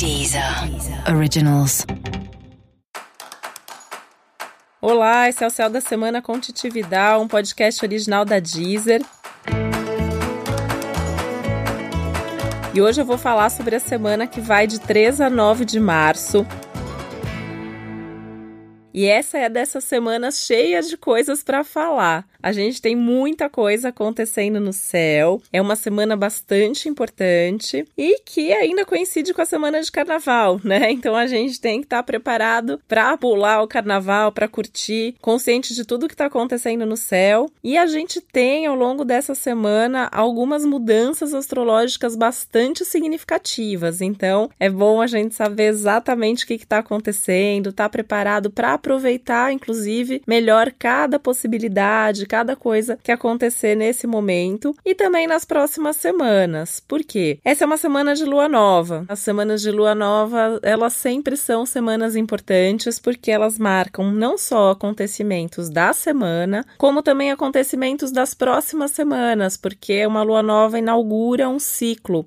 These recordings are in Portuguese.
Deezer Originals. Olá, esse é o Céu da Semana com Titividade, um podcast original da Deezer. E hoje eu vou falar sobre a semana que vai de 3 a 9 de março. E essa é dessas semanas cheias de coisas para falar. A gente tem muita coisa acontecendo no céu. É uma semana bastante importante e que ainda coincide com a semana de carnaval, né? Então a gente tem que estar tá preparado para pular o carnaval, para curtir, consciente de tudo que está acontecendo no céu. E a gente tem ao longo dessa semana algumas mudanças astrológicas bastante significativas. Então é bom a gente saber exatamente o que está acontecendo, estar tá preparado para aproveitar, inclusive, melhor cada possibilidade, cada coisa que acontecer nesse momento e também nas próximas semanas. Por quê? Essa é uma semana de lua nova. As semanas de lua nova, elas sempre são semanas importantes porque elas marcam não só acontecimentos da semana, como também acontecimentos das próximas semanas, porque uma lua nova inaugura um ciclo.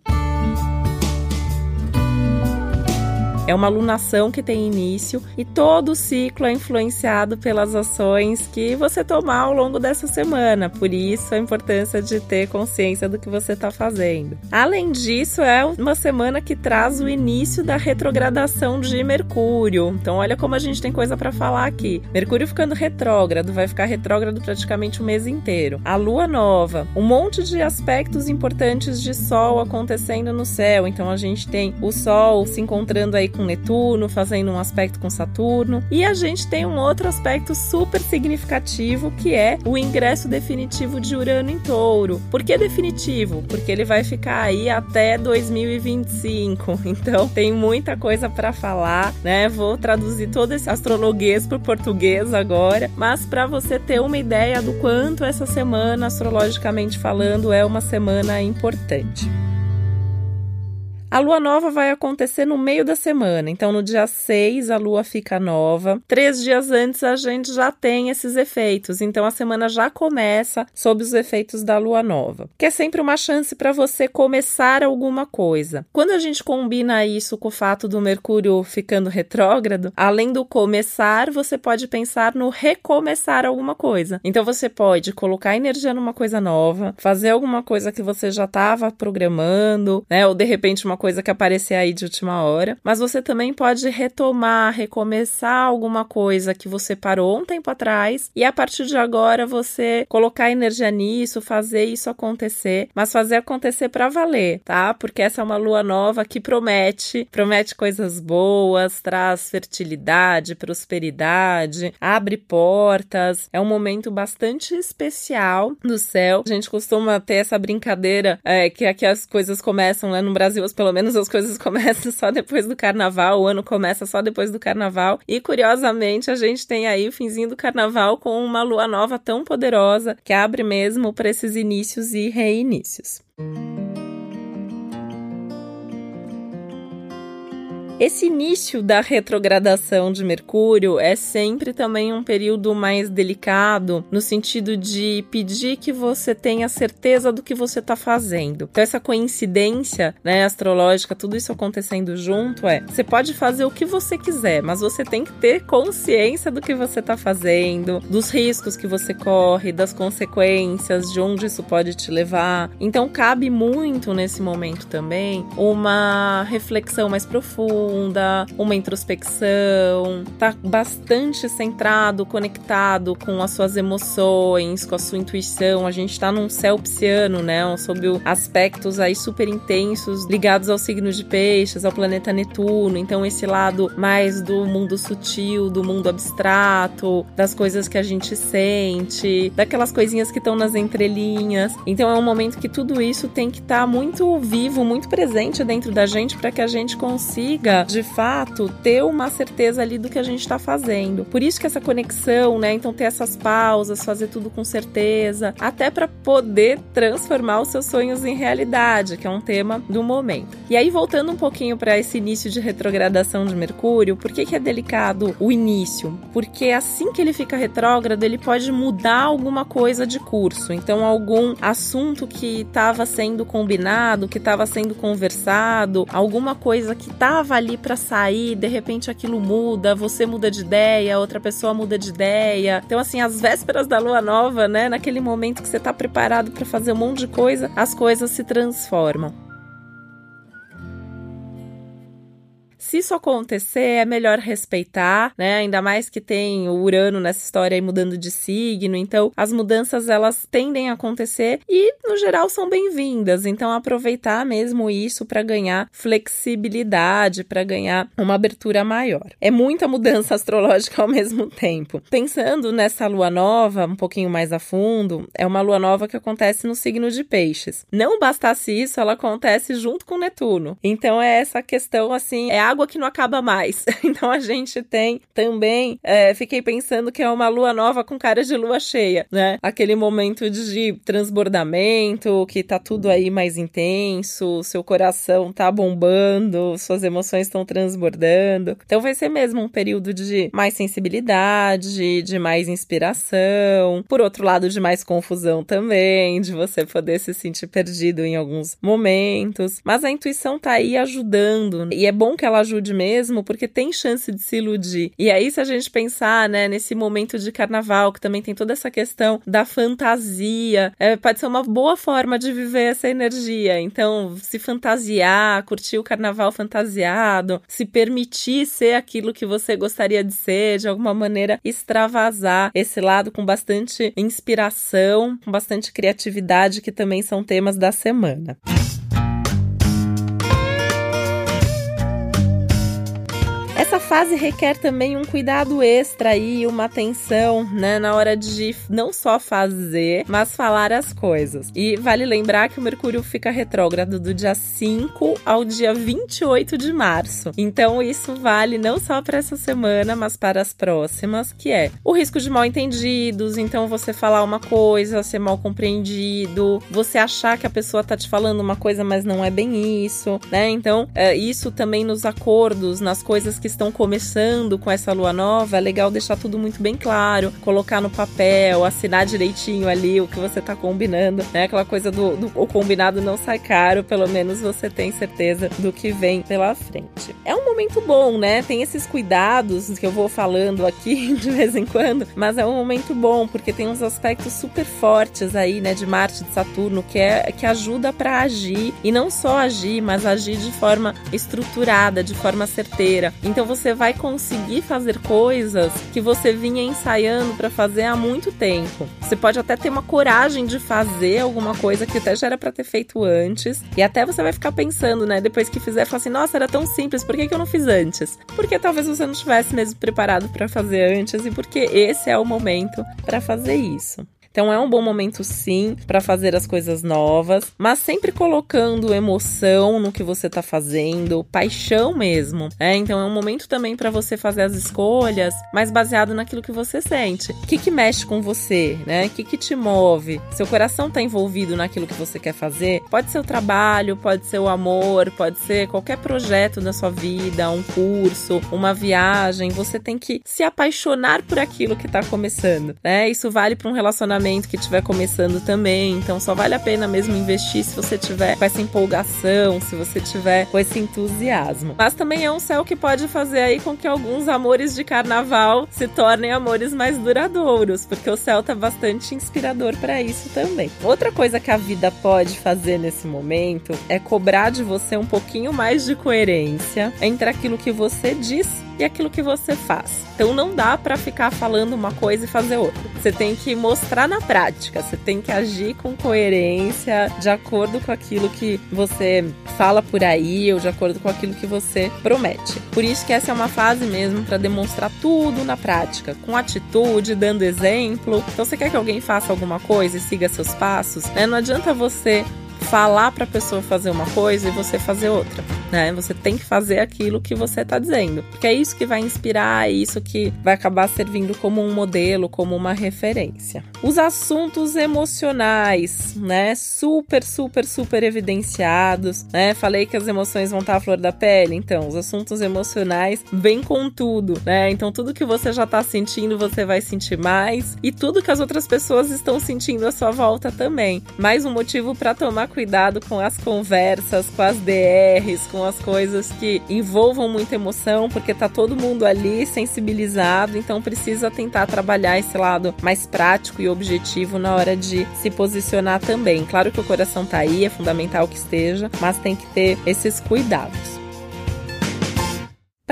É uma alunação que tem início e todo o ciclo é influenciado pelas ações que você tomar ao longo dessa semana. Por isso a importância de ter consciência do que você está fazendo. Além disso, é uma semana que traz o início da retrogradação de Mercúrio. Então, olha como a gente tem coisa para falar aqui. Mercúrio ficando retrógrado, vai ficar retrógrado praticamente o mês inteiro. A lua nova, um monte de aspectos importantes de Sol acontecendo no céu. Então, a gente tem o Sol se encontrando aí com Netuno, fazendo um aspecto com Saturno. E a gente tem um outro aspecto super significativo que é o ingresso definitivo de Urano em Touro. Por que definitivo? Porque ele vai ficar aí até 2025. Então tem muita coisa para falar, né? Vou traduzir todo esse astrologuês para português agora, mas para você ter uma ideia do quanto essa semana, astrologicamente falando, é uma semana importante. A lua nova vai acontecer no meio da semana, então no dia 6 a lua fica nova. Três dias antes a gente já tem esses efeitos, então a semana já começa sob os efeitos da lua nova, que é sempre uma chance para você começar alguma coisa. Quando a gente combina isso com o fato do Mercúrio ficando retrógrado, além do começar, você pode pensar no recomeçar alguma coisa. Então você pode colocar energia numa coisa nova, fazer alguma coisa que você já estava programando, né? Ou de repente uma coisa que aparecer aí de última hora, mas você também pode retomar, recomeçar alguma coisa que você parou um tempo atrás e a partir de agora você colocar energia nisso, fazer isso acontecer, mas fazer acontecer para valer, tá? Porque essa é uma lua nova que promete, promete coisas boas, traz fertilidade, prosperidade, abre portas, é um momento bastante especial do céu. A gente costuma ter essa brincadeira é, que aqui as coisas começam, né? No Brasil, pelo menos as coisas começam só depois do carnaval, o ano começa só depois do carnaval. E curiosamente, a gente tem aí o finzinho do carnaval com uma lua nova tão poderosa que abre mesmo para esses inícios e reinícios. Esse início da retrogradação de Mercúrio é sempre também um período mais delicado, no sentido de pedir que você tenha certeza do que você está fazendo. Então, essa coincidência né, astrológica, tudo isso acontecendo junto, é: você pode fazer o que você quiser, mas você tem que ter consciência do que você está fazendo, dos riscos que você corre, das consequências, de onde isso pode te levar. Então, cabe muito nesse momento também uma reflexão mais profunda profunda, uma introspecção, tá bastante centrado, conectado com as suas emoções, com a sua intuição. A gente tá num céu pisciano, né? Sob aspectos aí super intensos ligados ao signo de peixes, ao planeta Netuno. Então, esse lado mais do mundo sutil, do mundo abstrato, das coisas que a gente sente, daquelas coisinhas que estão nas entrelinhas. Então, é um momento que tudo isso tem que estar tá muito vivo, muito presente dentro da gente para que a gente consiga de fato, ter uma certeza ali do que a gente está fazendo. Por isso que essa conexão, né? Então ter essas pausas, fazer tudo com certeza, até para poder transformar os seus sonhos em realidade, que é um tema do momento. E aí voltando um pouquinho para esse início de retrogradação de Mercúrio, por que, que é delicado o início? Porque assim que ele fica retrógrado, ele pode mudar alguma coisa de curso. Então algum assunto que estava sendo combinado, que estava sendo conversado, alguma coisa que estava ali para sair, de repente aquilo muda, você muda de ideia, outra pessoa muda de ideia. Então, assim, as vésperas da lua nova, né? Naquele momento que você tá preparado para fazer um monte de coisa, as coisas se transformam. Se isso acontecer, é melhor respeitar, né? Ainda mais que tem o Urano nessa história aí mudando de signo. Então, as mudanças elas tendem a acontecer e, no geral, são bem-vindas. Então, aproveitar mesmo isso para ganhar flexibilidade, para ganhar uma abertura maior. É muita mudança astrológica ao mesmo tempo. Pensando nessa lua nova, um pouquinho mais a fundo, é uma lua nova que acontece no signo de Peixes. Não bastasse isso, ela acontece junto com Netuno. Então, é essa questão assim, é água água que não acaba mais. Então a gente tem também, é, fiquei pensando que é uma lua nova com cara de lua cheia, né? Aquele momento de transbordamento, que tá tudo aí mais intenso, seu coração tá bombando, suas emoções estão transbordando. Então vai ser mesmo um período de mais sensibilidade, de mais inspiração, por outro lado, de mais confusão também, de você poder se sentir perdido em alguns momentos. Mas a intuição tá aí ajudando, e é bom que ela ajude ajude mesmo, porque tem chance de se iludir. E aí, se a gente pensar, né, nesse momento de carnaval, que também tem toda essa questão da fantasia, é, pode ser uma boa forma de viver essa energia. Então, se fantasiar, curtir o carnaval fantasiado, se permitir ser aquilo que você gostaria de ser, de alguma maneira extravasar esse lado com bastante inspiração, com bastante criatividade, que também são temas da semana. Essa fase requer também um cuidado extra e uma atenção, né, na hora de não só fazer, mas falar as coisas. E vale lembrar que o Mercúrio fica retrógrado do dia 5 ao dia 28 de março. Então isso vale não só para essa semana, mas para as próximas, que é o risco de mal entendidos, então você falar uma coisa, ser mal compreendido, você achar que a pessoa tá te falando uma coisa, mas não é bem isso, né? Então, é, isso também nos acordos, nas coisas que estão começando com essa lua nova, é legal deixar tudo muito bem claro, colocar no papel, assinar direitinho ali o que você tá combinando, né? Aquela coisa do, do o combinado não sai caro, pelo menos você tem certeza do que vem pela frente. É um momento bom, né? Tem esses cuidados que eu vou falando aqui de vez em quando, mas é um momento bom porque tem uns aspectos super fortes aí, né, de Marte, de Saturno, que é que ajuda para agir e não só agir, mas agir de forma estruturada, de forma certeira. Então então você vai conseguir fazer coisas que você vinha ensaiando para fazer há muito tempo. Você pode até ter uma coragem de fazer alguma coisa que até já era para ter feito antes, e até você vai ficar pensando, né, depois que fizer, falar assim: "Nossa, era tão simples, por que, que eu não fiz antes?". Porque talvez você não estivesse mesmo preparado para fazer antes e porque esse é o momento para fazer isso. Então é um bom momento sim para fazer as coisas novas, mas sempre colocando emoção no que você tá fazendo, paixão mesmo. É, então é um momento também para você fazer as escolhas, mas baseado naquilo que você sente. O que que mexe com você, né? O que que te move? Seu coração tá envolvido naquilo que você quer fazer? Pode ser o trabalho, pode ser o amor, pode ser qualquer projeto da sua vida, um curso, uma viagem. Você tem que se apaixonar por aquilo que tá começando, né? Isso vale para um relacionamento que estiver começando também. Então só vale a pena mesmo investir se você tiver com essa empolgação, se você tiver com esse entusiasmo. Mas também é um céu que pode fazer aí com que alguns amores de carnaval se tornem amores mais duradouros, porque o céu tá bastante inspirador para isso também. Outra coisa que a vida pode fazer nesse momento é cobrar de você um pouquinho mais de coerência entre aquilo que você diz e aquilo que você faz. Então não dá para ficar falando uma coisa e fazer outra. Você tem que mostrar na prática, você tem que agir com coerência, de acordo com aquilo que você fala por aí ou de acordo com aquilo que você promete. Por isso que essa é uma fase mesmo para demonstrar tudo na prática, com atitude, dando exemplo. Então você quer que alguém faça alguma coisa e siga seus passos, né? Não adianta você falar para a pessoa fazer uma coisa e você fazer outra, né? Você tem que fazer aquilo que você está dizendo, porque é isso que vai inspirar, é isso que vai acabar servindo como um modelo, como uma referência. Os assuntos emocionais, né? Super, super, super evidenciados, né? Falei que as emoções vão estar à flor da pele, então os assuntos emocionais vêm com tudo, né? Então tudo que você já está sentindo, você vai sentir mais e tudo que as outras pessoas estão sentindo à sua volta também. Mais um motivo para tomar cuidado com as conversas, com as DRs, com as coisas que envolvam muita emoção, porque tá todo mundo ali sensibilizado, então precisa tentar trabalhar esse lado mais prático e objetivo na hora de se posicionar também. Claro que o coração tá aí, é fundamental que esteja, mas tem que ter esses cuidados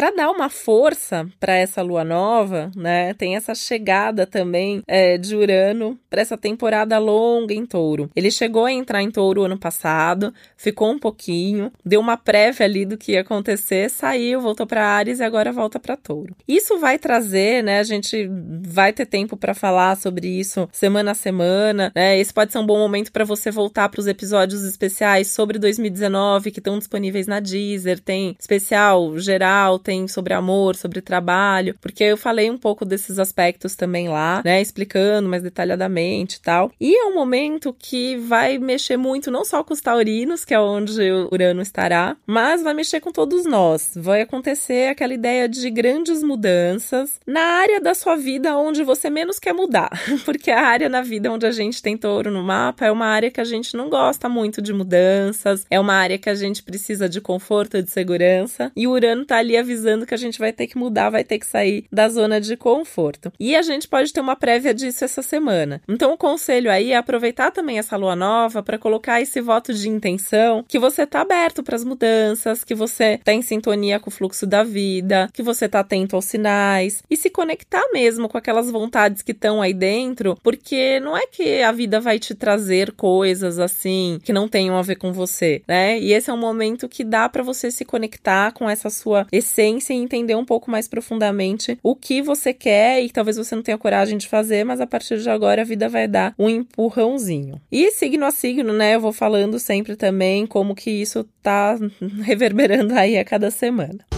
para dar uma força para essa lua nova, né? Tem essa chegada também é, de Urano para essa temporada longa em Touro. Ele chegou a entrar em Touro ano passado, ficou um pouquinho, deu uma prévia ali do que ia acontecer, saiu, voltou para Ares e agora volta para Touro. Isso vai trazer, né? A gente vai ter tempo para falar sobre isso semana a semana, né? Esse pode ser um bom momento para você voltar para os episódios especiais sobre 2019 que estão disponíveis na Deezer, tem especial geral tem sobre amor, sobre trabalho, porque eu falei um pouco desses aspectos também lá, né, explicando mais detalhadamente e tal. E é um momento que vai mexer muito não só com os taurinos, que é onde o Urano estará, mas vai mexer com todos nós. Vai acontecer aquela ideia de grandes mudanças na área da sua vida onde você menos quer mudar, porque a área na vida onde a gente tem touro no mapa é uma área que a gente não gosta muito de mudanças, é uma área que a gente precisa de conforto de segurança, e o Urano tá ali avisando que a gente vai ter que mudar, vai ter que sair da zona de conforto. E a gente pode ter uma prévia disso essa semana. Então, o conselho aí é aproveitar também essa lua nova para colocar esse voto de intenção que você tá aberto para as mudanças, que você tá em sintonia com o fluxo da vida, que você tá atento aos sinais e se conectar mesmo com aquelas vontades que estão aí dentro, porque não é que a vida vai te trazer coisas assim que não tenham a ver com você, né? E esse é um momento que dá para você se conectar com essa sua essência e entender um pouco mais profundamente o que você quer e talvez você não tenha coragem de fazer, mas a partir de agora a vida vai dar um empurrãozinho. E signo a signo, né? Eu vou falando sempre também como que isso tá reverberando aí a cada semana.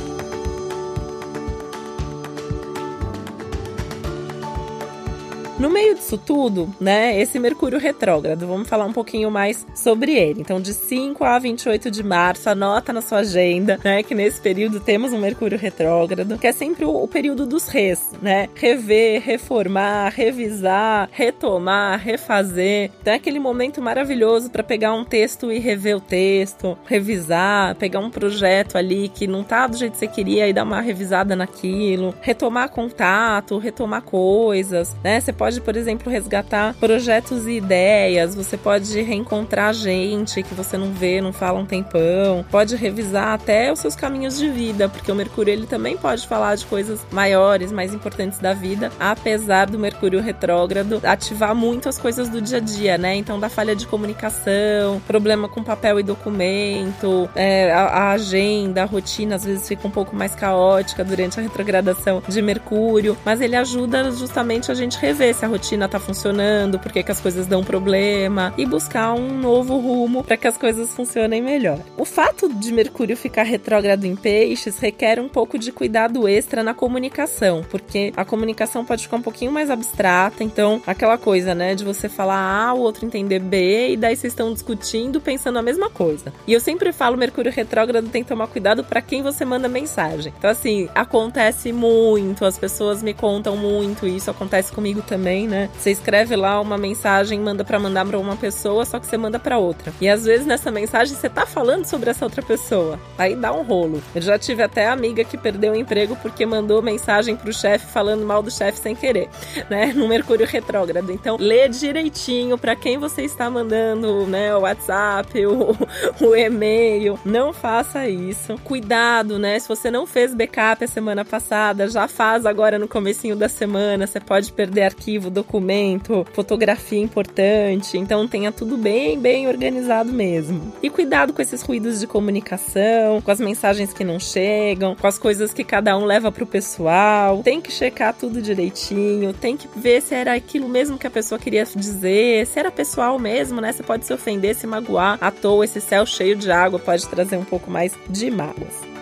No meio disso tudo, né, esse Mercúrio retrógrado, vamos falar um pouquinho mais sobre ele. Então, de 5 a 28 de março, anota na sua agenda, né, que nesse período temos um Mercúrio retrógrado, que é sempre o, período dos res, né? Rever, reformar, revisar, retomar, refazer. Então, é aquele momento maravilhoso para pegar um texto e rever o texto, revisar, pegar um projeto ali que não tá do jeito que você queria e dar uma revisada naquilo, retomar contato, retomar coisas, né? Você pode pode, por exemplo, resgatar projetos e ideias, você pode reencontrar gente que você não vê, não fala um tempão, pode revisar até os seus caminhos de vida, porque o Mercúrio ele também pode falar de coisas maiores, mais importantes da vida, apesar do Mercúrio retrógrado ativar muito as coisas do dia a dia, né? Então, da falha de comunicação, problema com papel e documento, é, a, a agenda, a rotina às vezes fica um pouco mais caótica durante a retrogradação de Mercúrio, mas ele ajuda justamente a gente rever se a rotina tá funcionando, por que as coisas dão problema e buscar um novo rumo para que as coisas funcionem melhor. O fato de Mercúrio ficar retrógrado em peixes requer um pouco de cuidado extra na comunicação, porque a comunicação pode ficar um pouquinho mais abstrata, então aquela coisa, né, de você falar A, o outro entender B, e daí vocês estão discutindo pensando a mesma coisa. E eu sempre falo, Mercúrio retrógrado tem que tomar cuidado para quem você manda mensagem. Então assim, acontece muito, as pessoas me contam muito, isso acontece comigo também também, né? Você escreve lá uma mensagem, manda para mandar para uma pessoa, só que você manda para outra. E às vezes nessa mensagem você tá falando sobre essa outra pessoa. Aí dá um rolo. Eu já tive até amiga que perdeu o emprego porque mandou mensagem pro chefe falando mal do chefe sem querer, né? No Mercúrio retrógrado. Então, lê direitinho para quem você está mandando, né, o WhatsApp, o, o e-mail. Não faça isso. Cuidado, né? Se você não fez backup a semana passada, já faz agora no comecinho da semana. Você pode perder arquivo arquivo, documento, fotografia importante. Então tenha tudo bem, bem organizado mesmo. E cuidado com esses ruídos de comunicação, com as mensagens que não chegam, com as coisas que cada um leva pro pessoal. Tem que checar tudo direitinho, tem que ver se era aquilo mesmo que a pessoa queria dizer, se era pessoal mesmo, né? Você pode se ofender, se magoar à toa. Esse céu cheio de água pode trazer um pouco mais de mágoas.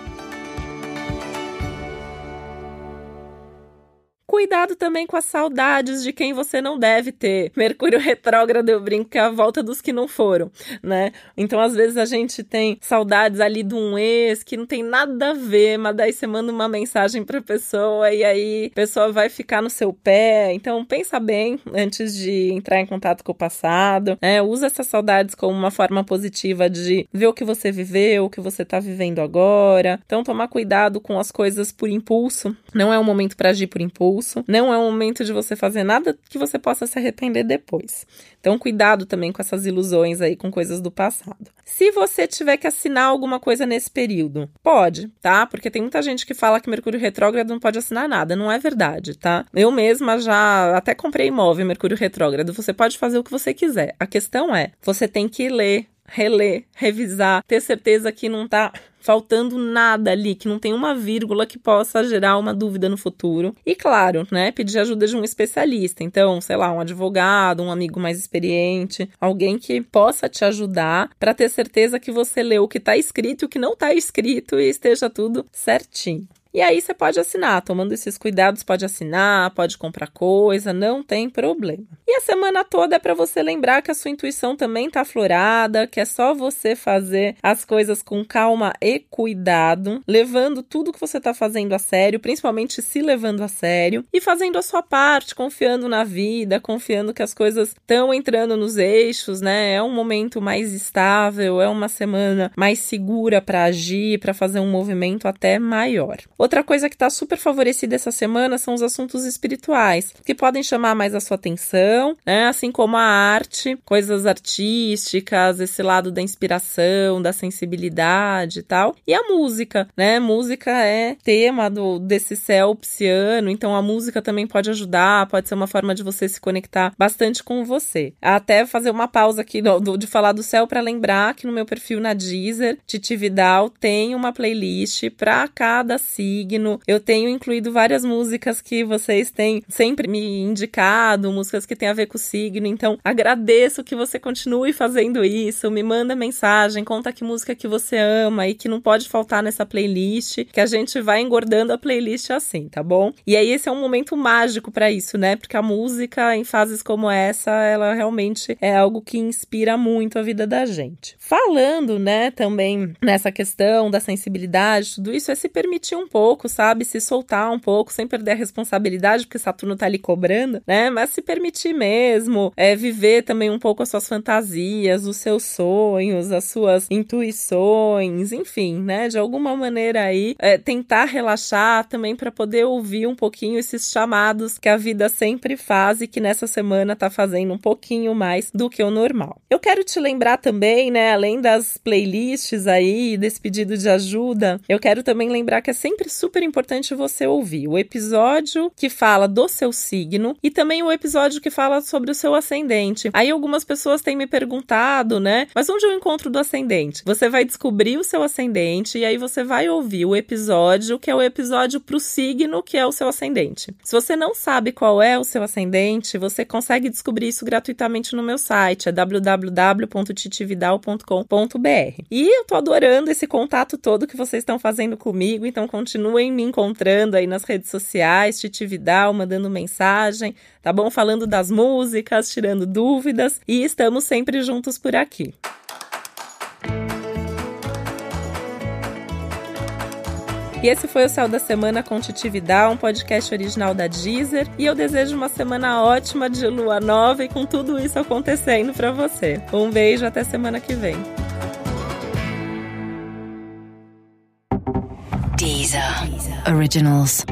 Cuidado também com as saudades de quem você não deve ter. Mercúrio retrógrado, eu brinco que é a volta dos que não foram, né? Então, às vezes a gente tem saudades ali de um ex que não tem nada a ver, mas daí você manda uma mensagem pra pessoa e aí a pessoa vai ficar no seu pé. Então, pensa bem antes de entrar em contato com o passado, né? Usa essas saudades como uma forma positiva de ver o que você viveu, o que você tá vivendo agora. Então, tomar cuidado com as coisas por impulso. Não é um momento para agir por impulso. Não é um momento de você fazer nada que você possa se arrepender depois. Então, cuidado também com essas ilusões aí com coisas do passado. Se você tiver que assinar alguma coisa nesse período, pode, tá? Porque tem muita gente que fala que Mercúrio retrógrado não pode assinar nada. Não é verdade, tá? Eu mesma já até comprei imóvel Mercúrio retrógrado. Você pode fazer o que você quiser. A questão é, você tem que ler reler, revisar, ter certeza que não tá faltando nada ali, que não tem uma vírgula que possa gerar uma dúvida no futuro. E claro, né, pedir ajuda de um especialista. Então, sei lá, um advogado, um amigo mais experiente, alguém que possa te ajudar para ter certeza que você leu o que está escrito e o que não está escrito e esteja tudo certinho. E aí você pode assinar, tomando esses cuidados, pode assinar, pode comprar coisa, não tem problema. E a semana toda é para você lembrar que a sua intuição também tá aflorada, que é só você fazer as coisas com calma e cuidado, levando tudo que você tá fazendo a sério, principalmente se levando a sério e fazendo a sua parte, confiando na vida, confiando que as coisas estão entrando nos eixos, né? É um momento mais estável, é uma semana mais segura para agir, para fazer um movimento até maior. Outra coisa que está super favorecida essa semana são os assuntos espirituais, que podem chamar mais a sua atenção, né? Assim como a arte, coisas artísticas, esse lado da inspiração, da sensibilidade e tal. E a música, né? Música é tema do, desse céu psiano, então a música também pode ajudar, pode ser uma forma de você se conectar bastante com você. Até fazer uma pausa aqui do, de falar do céu para lembrar que no meu perfil na Deezer, Titi Vidal tem uma playlist para cada signo signo. Eu tenho incluído várias músicas que vocês têm sempre me indicado, músicas que têm a ver com o signo. Então, agradeço que você continue fazendo isso. Me manda mensagem, conta que música que você ama e que não pode faltar nessa playlist, que a gente vai engordando a playlist assim, tá bom? E aí esse é um momento mágico para isso, né? Porque a música em fases como essa, ela realmente é algo que inspira muito a vida da gente. Falando, né, também nessa questão da sensibilidade, tudo isso é se permitir um pouco pouco, sabe? Se soltar um pouco, sem perder a responsabilidade, porque Saturno tá ali cobrando, né? Mas se permitir mesmo, é viver também um pouco as suas fantasias, os seus sonhos, as suas intuições, enfim, né? De alguma maneira aí, é, tentar relaxar também para poder ouvir um pouquinho esses chamados que a vida sempre faz e que nessa semana tá fazendo um pouquinho mais do que o normal. Eu quero te lembrar também, né? Além das playlists aí, desse pedido de ajuda, eu quero também lembrar que é sempre super importante você ouvir o episódio que fala do seu signo e também o episódio que fala sobre o seu ascendente. Aí algumas pessoas têm me perguntado, né? Mas onde eu encontro do ascendente? Você vai descobrir o seu ascendente e aí você vai ouvir o episódio que é o episódio para o signo que é o seu ascendente. Se você não sabe qual é o seu ascendente, você consegue descobrir isso gratuitamente no meu site, é www.titividal.com.br. E eu tô adorando esse contato todo que vocês estão fazendo comigo, então continue continuem me encontrando aí nas redes sociais, Titi Vidal, mandando mensagem, tá bom? Falando das músicas, tirando dúvidas e estamos sempre juntos por aqui. E esse foi o Céu da Semana com Titi Vidal, um podcast original da Deezer. E eu desejo uma semana ótima de lua nova e com tudo isso acontecendo para você. Um beijo, até semana que vem. Deezer. Originals.